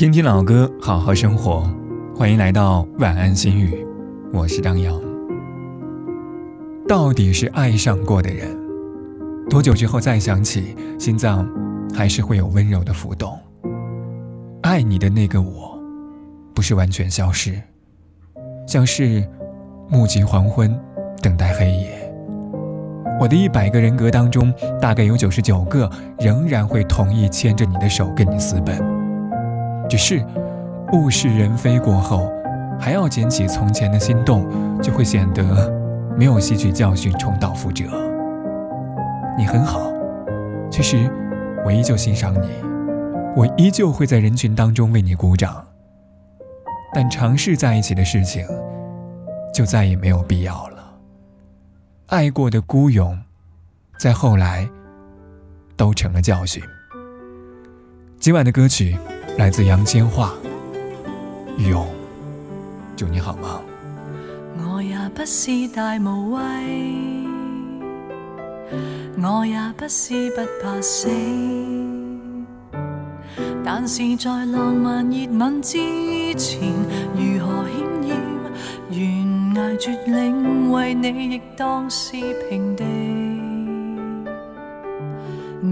听听老歌，好好生活。欢迎来到晚安心语，我是张扬。到底是爱上过的人，多久之后再想起，心脏还是会有温柔的浮动。爱你的那个我，不是完全消失，像是目击黄昏，等待黑夜。我的一百个人格当中，大概有九十九个仍然会同意牵着你的手跟你私奔。只是物是人非过后，还要捡起从前的心动，就会显得没有吸取教训，重蹈覆辙。你很好，其实我依旧欣赏你，我依旧会在人群当中为你鼓掌。但尝试在一起的事情，就再也没有必要了。爱过的孤勇，在后来都成了教训。今晚的歌曲。来自杨千嬅，勇，祝你好吗？我也不是大无畏，我也不是不怕死，但是在浪漫热吻之前，如何险要悬崖绝岭，为你亦当是平地。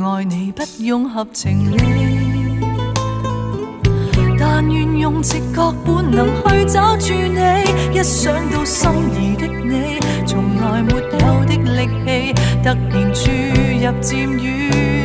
爱你不用合情理。但愿用直觉本能去找住你，一想到心仪的你，从来没有的力气，突然注入渐远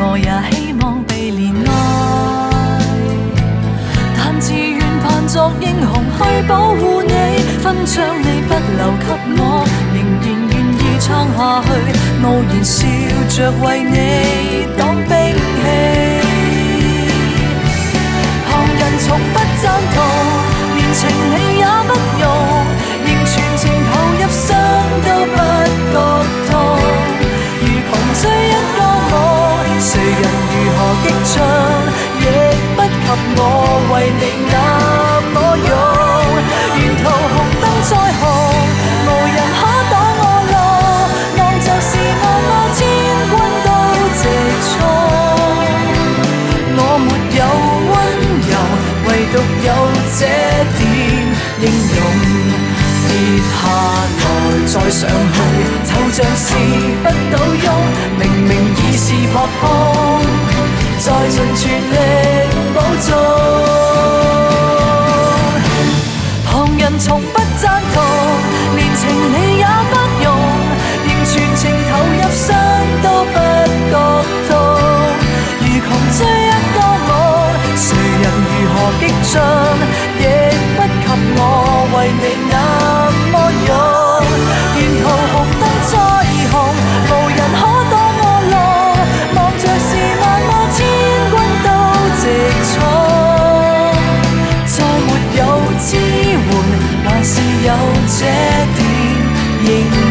我也希望被怜爱，但自愿扮作英雄。去保护你，分将你不留给我，仍然愿意撑下去，傲然笑着为你挡兵器。再上去，就像是不倒翁。明明已是扑空，再尽全力保重。旁人从不。赞同，连情理有这点应